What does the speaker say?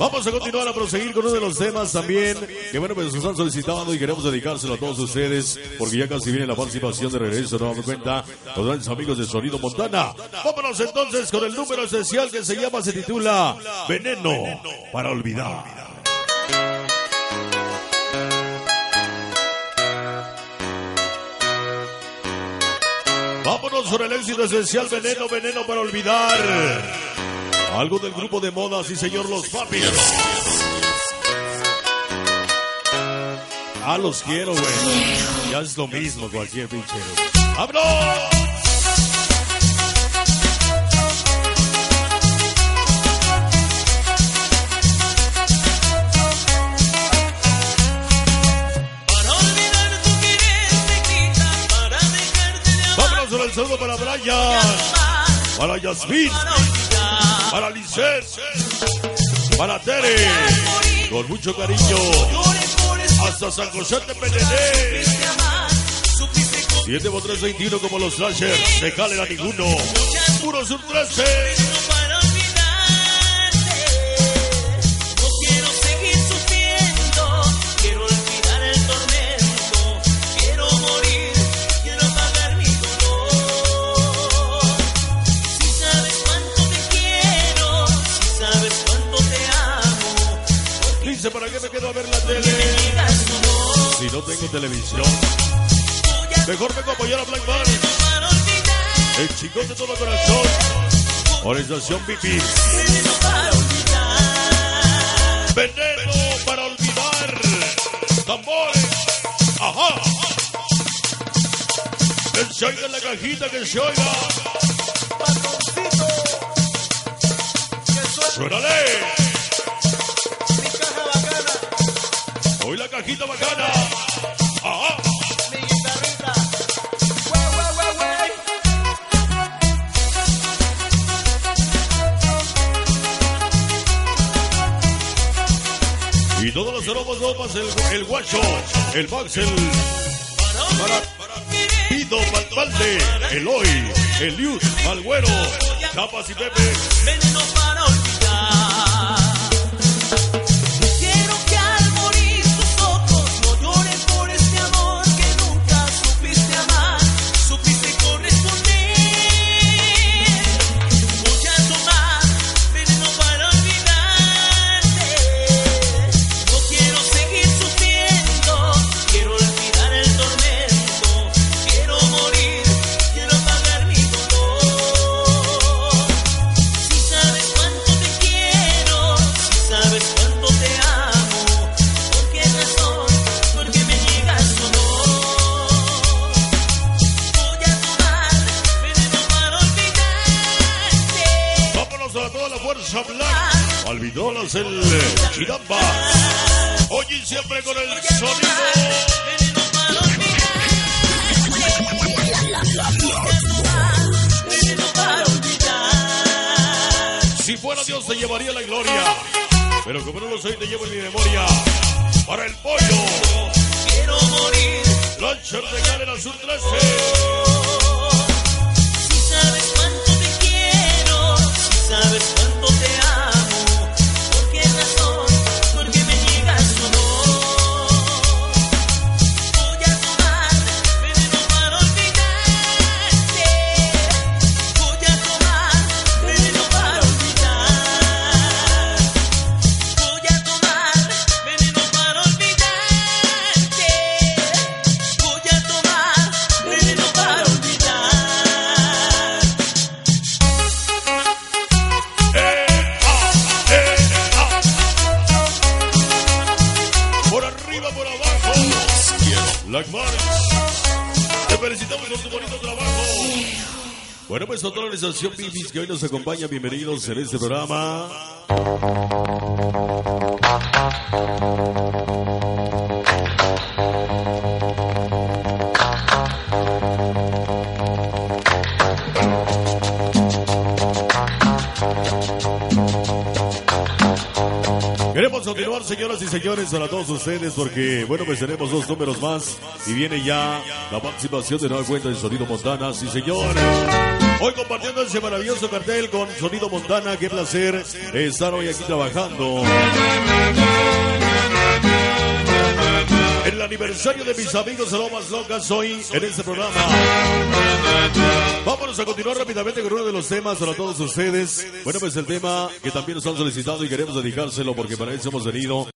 Vamos a continuar a proseguir con uno de los temas también que bueno pues nos han solicitado y queremos dedicárselo a todos ustedes porque ya casi viene la participación de regreso, no damos cuenta, los grandes amigos de Sonido Montana. Vámonos entonces con el número esencial que se llama, se titula Veneno para olvidar. Vámonos con el éxito esencial Veneno, Veneno para olvidar. Algo del grupo de moda, sí señor, los papis. Ah, los quiero, güey. Ya es lo mismo cualquier pinchero. Amar, Vámonos el saludo para Brian, para Yasmin, para olvidar. para Tere. Con mucho cariño. Hasta San José de con 7 por 3, 21 como los Slashers. De Jalen a ninguno. Puro sur 13. Dice, ¿para qué me quedo a ver la tele? Si no tengo televisión. Mejor vengo a apoyar a Black Man. El chingón de todo corazón. Organización Pipi. veneno para olvidar. Tambores. Ajá. Que se oiga en la cajita, que se oiga. Suénale. Cajita bacana. Ajá. mi guitarrita. Güey, güey, güey, güey. Y todos los aromos ropas, el, el guacho, el Max, el para, Pido, Malvalde, el Hoy, el Lius, Malgüero, Capas y Pepe. Fuerza black. Albidolas, el Chiramba. Oye, y siempre con el sonido. Si fuera Dios, te llevaría la gloria. Pero como no lo soy, te llevo en mi memoria. Para el pollo, Quiero morir. Lancher de Karen Azul 13. Arriba, por abajo. Black Marks. Te felicitamos por tu bonito trabajo. Bueno, pues otra organización Bibis que hoy nos acompaña. Bienvenidos en este programa. Queremos continuar, señoras y señores, para todos ustedes, porque, bueno, pues tenemos dos números más y viene ya la participación de nueva cuenta de Sonido Montana. Sí, señor. Hoy compartiendo ese maravilloso cartel con Sonido Montana. Qué placer estar hoy aquí trabajando. El aniversario de mis amigos Lomas Locas hoy en este programa. Vámonos a continuar rápidamente con uno de los temas para todos ustedes. Bueno, pues el tema que también nos han solicitado y queremos dedicárselo porque para eso hemos venido